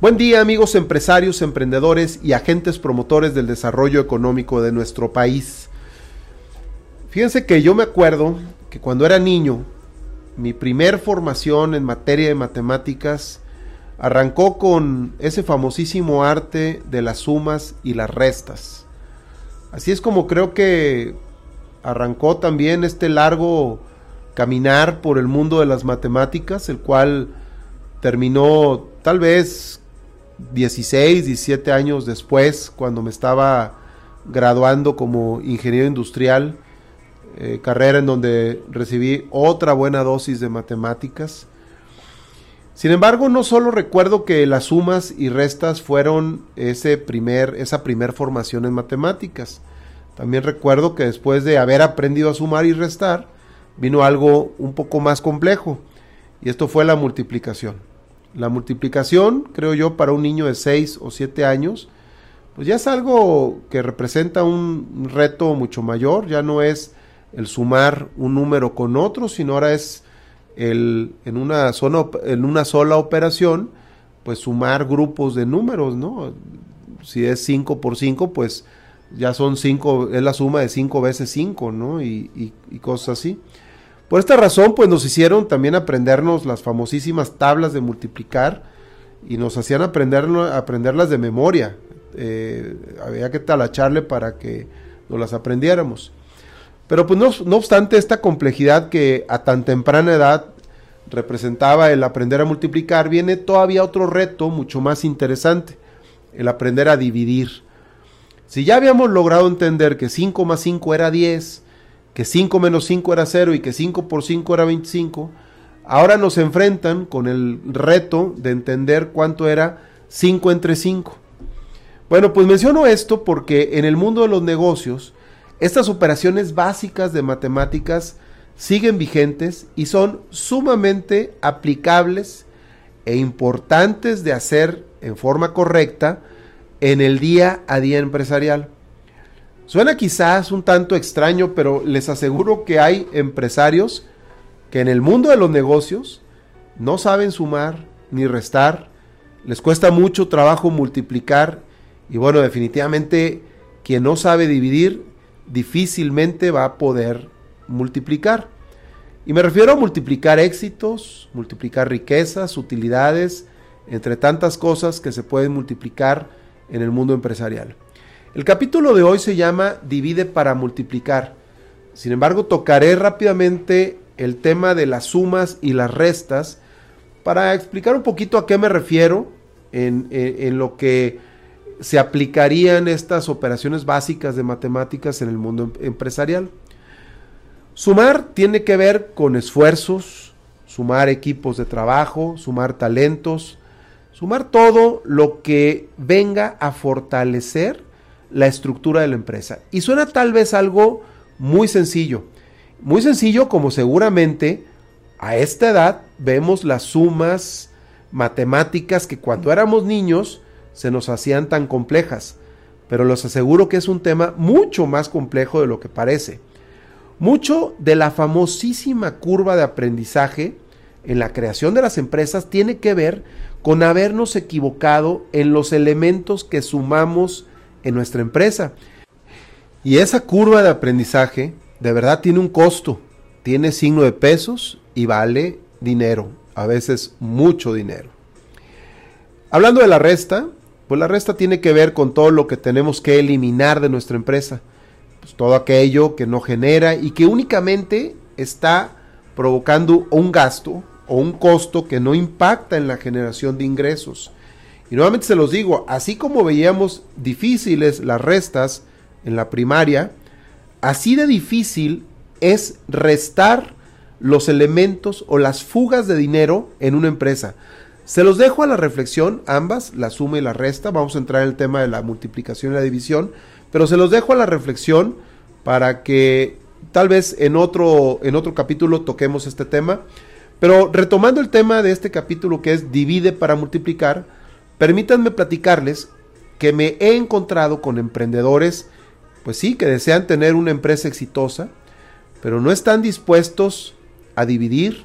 Buen día amigos empresarios, emprendedores y agentes promotores del desarrollo económico de nuestro país. Fíjense que yo me acuerdo que cuando era niño, mi primer formación en materia de matemáticas arrancó con ese famosísimo arte de las sumas y las restas. Así es como creo que arrancó también este largo caminar por el mundo de las matemáticas, el cual terminó tal vez 16, 17 años después, cuando me estaba graduando como ingeniero industrial, eh, carrera en donde recibí otra buena dosis de matemáticas. Sin embargo, no solo recuerdo que las sumas y restas fueron ese primer, esa primer formación en matemáticas. También recuerdo que después de haber aprendido a sumar y restar, vino algo un poco más complejo, y esto fue la multiplicación. La multiplicación, creo yo, para un niño de 6 o 7 años, pues ya es algo que representa un reto mucho mayor, ya no es el sumar un número con otro, sino ahora es el, en, una zona, en una sola operación, pues sumar grupos de números, ¿no? Si es 5 por 5, pues ya son 5, es la suma de 5 veces 5, ¿no? Y, y cosas así. Por esta razón, pues nos hicieron también aprendernos las famosísimas tablas de multiplicar y nos hacían aprender, aprenderlas de memoria. Eh, había que talacharle para que nos las aprendiéramos. Pero pues no, no obstante esta complejidad que a tan temprana edad representaba el aprender a multiplicar, viene todavía otro reto mucho más interesante, el aprender a dividir. Si ya habíamos logrado entender que 5 más 5 era 10, que 5 menos 5 era 0 y que 5 por 5 era 25, ahora nos enfrentan con el reto de entender cuánto era 5 entre 5. Bueno, pues menciono esto porque en el mundo de los negocios, estas operaciones básicas de matemáticas siguen vigentes y son sumamente aplicables e importantes de hacer en forma correcta en el día a día empresarial. Suena quizás un tanto extraño, pero les aseguro que hay empresarios que en el mundo de los negocios no saben sumar ni restar, les cuesta mucho trabajo multiplicar y bueno, definitivamente quien no sabe dividir difícilmente va a poder multiplicar. Y me refiero a multiplicar éxitos, multiplicar riquezas, utilidades, entre tantas cosas que se pueden multiplicar en el mundo empresarial. El capítulo de hoy se llama Divide para multiplicar. Sin embargo, tocaré rápidamente el tema de las sumas y las restas para explicar un poquito a qué me refiero en, lo que se aplicarían estas operaciones básicas de matemáticas en el mundo em, empresarial. Sumar tiene que ver con esfuerzos, sumar equipos de trabajo, sumar talentos, sumar todo lo que venga a fortalecer la estructura de la empresa. Y suena tal vez algo muy sencillo. Muy sencillo como seguramente a esta edad vemos las sumas matemáticas que cuando éramos niños se nos hacían tan complejas. Pero les aseguro que es un tema mucho más complejo de lo que parece. Mucho de la famosísima curva de aprendizaje en la creación de las empresas tiene que ver con habernos equivocado en los elementos que sumamos en nuestra empresa. Y esa curva de aprendizaje de verdad tiene un costo, tiene signo de pesos y vale dinero, a veces mucho dinero. Hablando de la resta, pues la resta tiene que ver con todo lo que tenemos que eliminar de nuestra empresa. Pues todo aquello que no genera y que únicamente está provocando un gasto o un costo que no impacta en la generación de ingresos. Y nuevamente se los digo, así como veíamos difíciles las restas en la primaria, así de difícil es restar los elementos o las fugas de dinero en una empresa. Se los dejo a la reflexión, ambas, la suma y la resta. Vamos a entrar en el tema de la multiplicación y la división, pero se los dejo a la reflexión para que tal vez en otro, en otro capítulo toquemos este tema. Pero retomando el tema de este capítulo que es divide para multiplicar, permítanme platicarles que me he encontrado con emprendedores, pues sí, que desean tener una empresa exitosa, pero no están dispuestos a dividir,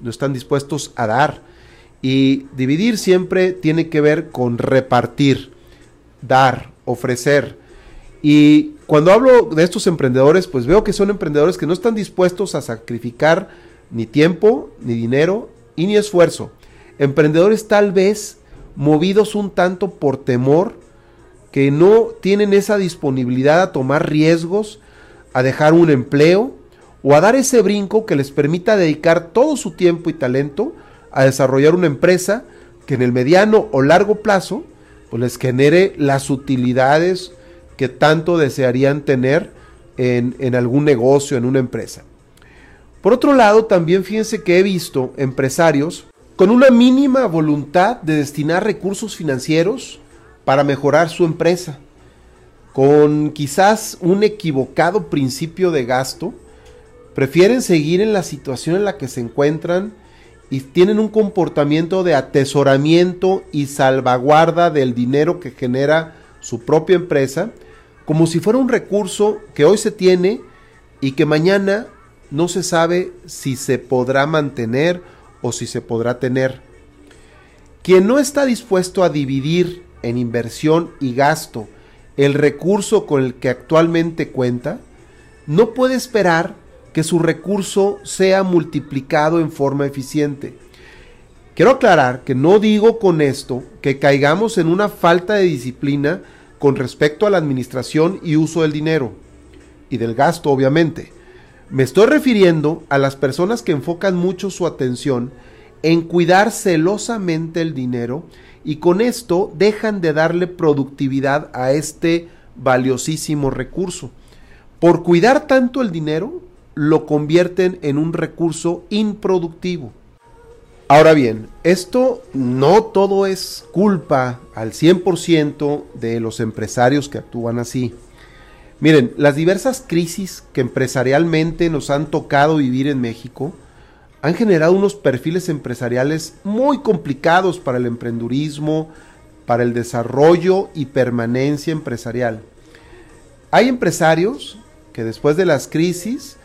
no están dispuestos a dar. Y dividir siempre tiene que ver con repartir, dar, ofrecer. Y cuando hablo de estos emprendedores, pues veo que son emprendedores que no están dispuestos a sacrificar ni tiempo, ni dinero y ni esfuerzo. Emprendedores tal vez movidos un tanto por temor, que no tienen esa disponibilidad a tomar riesgos, a dejar un empleo o a dar ese brinco que les permita dedicar todo su tiempo y talento a desarrollar una empresa que en el mediano o largo plazo pues les genere las utilidades que tanto desearían tener en, en algún negocio, en una empresa. Por otro lado, también fíjense que he visto empresarios con una mínima voluntad de destinar recursos financieros para mejorar su empresa, con quizás un equivocado principio de gasto, prefieren seguir en la situación en la que se encuentran y tienen un comportamiento de atesoramiento y salvaguarda del dinero que genera su propia empresa, como si fuera un recurso que hoy se tiene y que mañana no se sabe si se podrá mantener o si se podrá tener. Quien no está dispuesto a dividir en inversión y gasto el recurso con el que actualmente cuenta, no puede esperar que su recurso sea multiplicado en forma eficiente. Quiero aclarar que no digo con esto que caigamos en una falta de disciplina con respecto a la administración y uso del dinero, y del gasto obviamente. Me estoy refiriendo a las personas que enfocan mucho su atención en cuidar celosamente el dinero y con esto dejan de darle productividad a este valiosísimo recurso. Por cuidar tanto el dinero, lo convierten en un recurso improductivo. Ahora bien, esto no todo es culpa al 100% de los empresarios que actúan así. Miren, las diversas crisis que empresarialmente nos han tocado vivir en México han generado unos perfiles empresariales muy complicados para el emprendurismo, para el desarrollo y permanencia empresarial. Hay empresarios que después de las crisis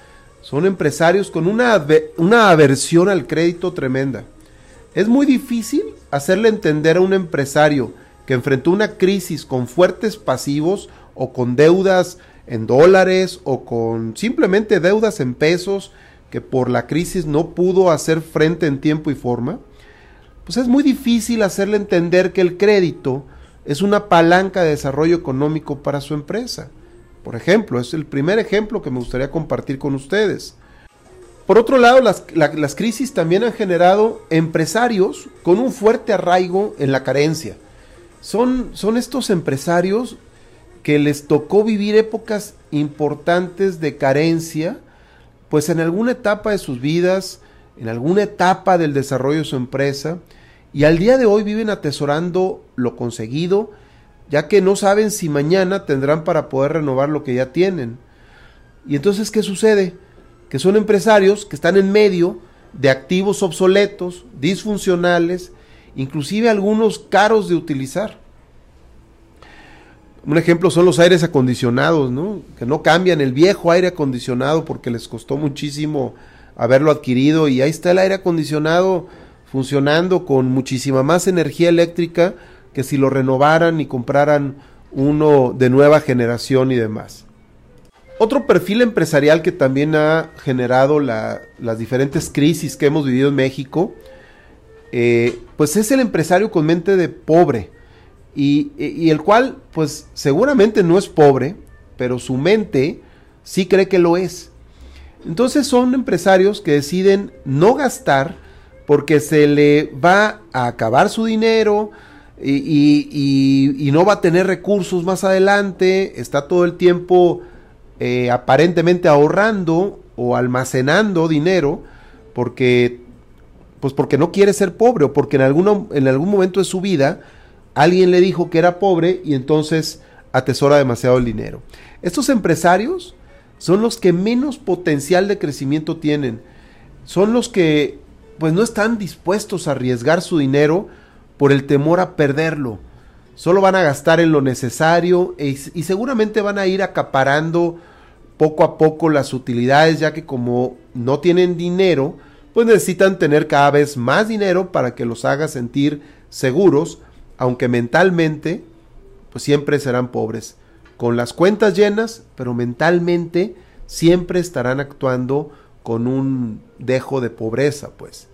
son empresarios con una, una aversión al crédito tremenda. Es muy difícil hacerle entender a un empresario que enfrentó una crisis con fuertes pasivos o con deudas en dólares o con simplemente deudas en pesos que por la crisis no pudo hacer frente en tiempo y forma, pues es muy difícil hacerle entender que el crédito es una palanca de desarrollo económico para su empresa. Por ejemplo, es el primer ejemplo que me gustaría compartir con ustedes. Por otro lado, las, las crisis también han generado empresarios con un fuerte arraigo en la carencia. Son, son estos empresarios que les tocó vivir épocas importantes de carencia, pues en alguna etapa de sus vidas, en alguna etapa del desarrollo de su empresa, y al día de hoy viven atesorando lo conseguido, ya que no saben si mañana tendrán para poder renovar lo que ya tienen. Y entonces, ¿qué sucede? Que son empresarios que están en medio de activos obsoletos, disfuncionales, inclusive algunos caros de utilizar. Un ejemplo son los aires acondicionados, ¿no? Que no cambian el viejo aire acondicionado porque les costó muchísimo haberlo adquirido y ahí está el aire acondicionado funcionando con muchísima más energía eléctrica que si lo renovaran y compraran uno de nueva generación y demás. Otro perfil empresarial que también ha generado las diferentes crisis que hemos vivido en México, eh, pues es el empresario con mente de pobre y, el cual pues seguramente no es pobre, pero su mente sí cree que lo es. Entonces son empresarios que deciden no gastar porque se le va a acabar su dinero, y, no va a tener recursos más adelante, está todo el tiempo eh, aparentemente ahorrando o almacenando dinero porque pues porque no quiere ser pobre o porque en, alguno, en algún momento de su vida alguien le dijo que era pobre y entonces atesora demasiado el dinero. Estos empresarios son los que menos potencial de crecimiento tienen. Son los que pues no están dispuestos a arriesgar su dinero por el temor a perderlo. Solo van a gastar en lo necesario e y seguramente van a ir acaparando poco a poco las utilidades ya que como no tienen dinero, pues necesitan tener cada vez más dinero para que los haga sentir seguros, aunque mentalmente pues siempre serán pobres con las cuentas llenas, pero mentalmente siempre estarán actuando con un dejo de pobreza, pues.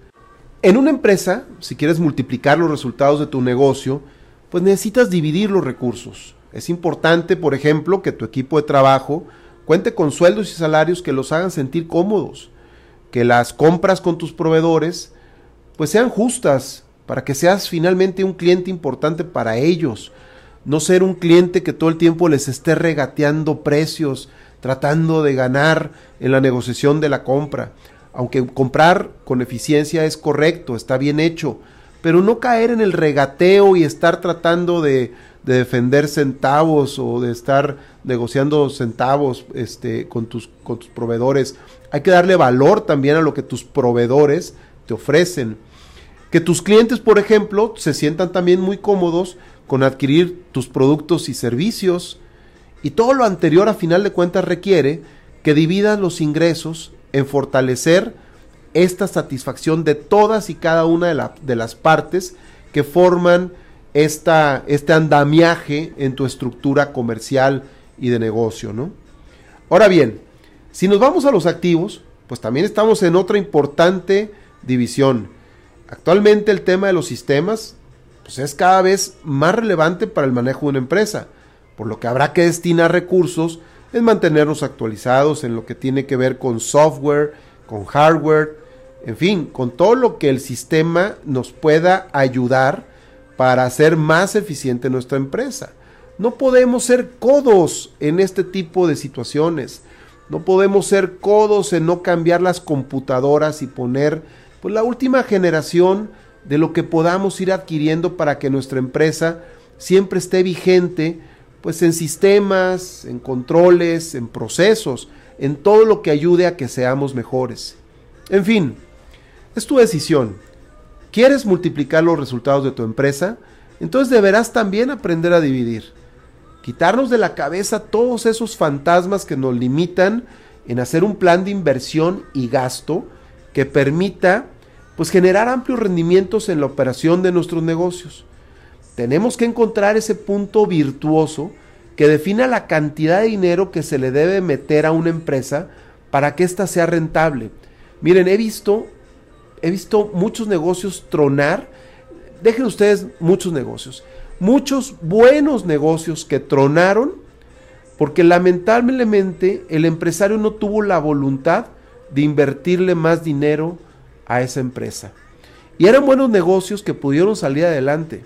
En una empresa, si quieres multiplicar los resultados de tu negocio, pues necesitas dividir los recursos. Es importante, por ejemplo, que tu equipo de trabajo cuente con sueldos y salarios que los hagan sentir cómodos, que las compras con tus proveedores pues sean justas para que seas finalmente un cliente importante para ellos, no ser un cliente que todo el tiempo les esté regateando precios, tratando de ganar en la negociación de la compra. Aunque comprar con eficiencia es correcto, está bien hecho, pero no caer en el regateo y estar tratando de, defender centavos o de estar negociando centavos este, con, tus, con tus proveedores. Hay que darle valor también a lo que tus proveedores te ofrecen. Que tus clientes, por ejemplo, se sientan también muy cómodos con adquirir tus productos y servicios. Y todo lo anterior a final de cuentas requiere que dividas los ingresos en fortalecer esta satisfacción de todas y cada una de, de las partes que forman esta, este andamiaje en tu estructura comercial y de negocio, ¿no? Ahora bien, si nos vamos a los activos, pues también estamos en otra importante división. Actualmente el tema de los sistemas pues es cada vez más relevante para el manejo de una empresa, por lo que habrá que destinar recursos en mantenernos actualizados en lo que tiene que ver con software, con hardware, en fin, con todo lo que el sistema nos pueda ayudar para hacer más eficiente nuestra empresa. No podemos ser codos en este tipo de situaciones. No podemos ser codos en no cambiar las computadoras y poner pues la última generación de lo que podamos ir adquiriendo para que nuestra empresa siempre esté vigente, pues en sistemas, en controles, en procesos, en todo lo que ayude a que seamos mejores. En fin, es tu decisión. ¿Quieres multiplicar los resultados de tu empresa? Entonces deberás también aprender a dividir. Quitarnos de la cabeza todos esos fantasmas que nos limitan en hacer un plan de inversión y gasto que permita pues generar amplios rendimientos en la operación de nuestros negocios. Tenemos que encontrar ese punto virtuoso que defina la cantidad de dinero que se le debe meter a una empresa para que ésta sea rentable. Miren, he visto, he visto muchos negocios tronar, dejen ustedes muchos negocios, muchos buenos negocios que tronaron porque lamentablemente el empresario no tuvo la voluntad de invertirle más dinero a esa empresa. Y eran buenos negocios que pudieron salir adelante.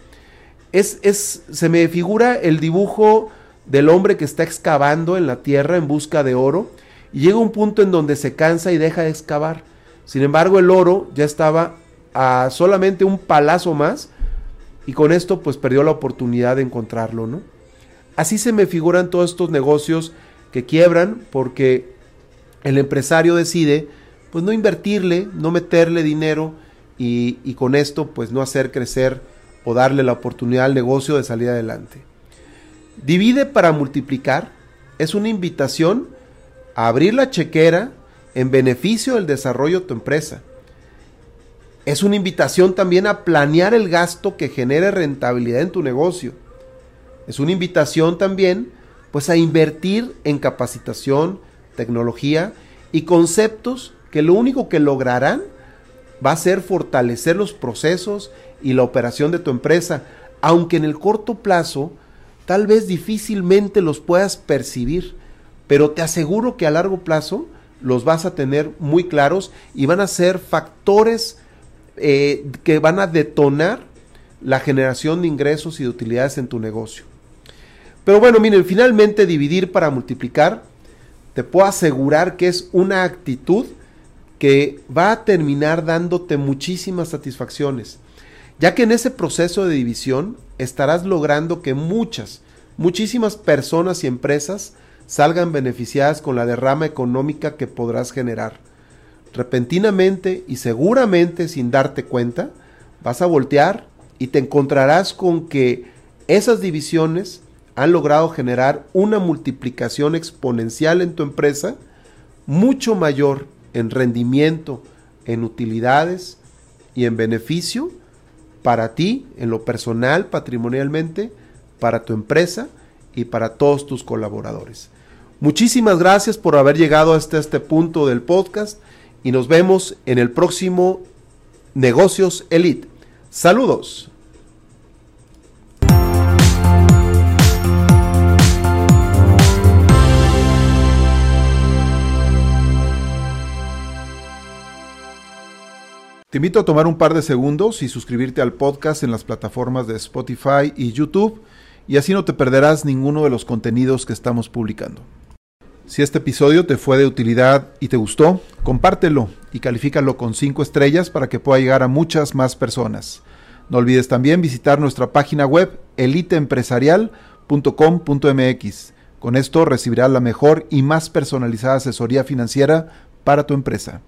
Es, es, se me figura el dibujo del hombre que está excavando en la tierra en busca de oro y llega un punto en donde se cansa y deja de excavar. Sin embargo, el oro ya estaba a solamente un palazo más y con esto pues perdió la oportunidad de encontrarlo, ¿no? Así se me figuran todos estos negocios que quiebran porque el empresario decide pues no invertirle, no meterle dinero y, con esto pues no hacer crecer o darle la oportunidad al negocio de salir adelante. Divide para multiplicar es una invitación a abrir la chequera en beneficio del desarrollo de tu empresa. Es una invitación también a planear el gasto que genere rentabilidad en tu negocio. Es una invitación también pues a invertir en capacitación, tecnología y conceptos que lo único que lograrán va a ser fortalecer los procesos y la operación de tu empresa, aunque en el corto plazo tal vez difícilmente los puedas percibir, pero te aseguro que a largo plazo los vas a tener muy claros y van a ser factores eh, que van a detonar la generación de ingresos y de utilidades en tu negocio. Pero bueno, miren, finalmente dividir para multiplicar, te puedo asegurar que es una actitud que va a terminar dándote muchísimas satisfacciones, ya que en ese proceso de división estarás logrando que muchas, muchísimas personas y empresas salgan beneficiadas con la derrama económica que podrás generar. Repentinamente y seguramente sin darte cuenta, vas a voltear y te encontrarás con que esas divisiones han logrado generar una multiplicación exponencial en tu empresa mucho mayor en rendimiento, en utilidades y en beneficio para ti, en lo personal, patrimonialmente, para tu empresa y para todos tus colaboradores. Muchísimas gracias por haber llegado hasta este punto del podcast y nos vemos en el próximo Negocios Elite. Saludos. Te invito a tomar un par de segundos y suscribirte al podcast en las plataformas de Spotify y YouTube y así no te perderás ninguno de los contenidos que estamos publicando. Si este episodio te fue de utilidad y te gustó, compártelo y califícalo con 5 estrellas para que pueda llegar a muchas más personas. No olvides también visitar nuestra página web eliteempresarial.com.mx. Con esto recibirás la mejor y más personalizada asesoría financiera para tu empresa.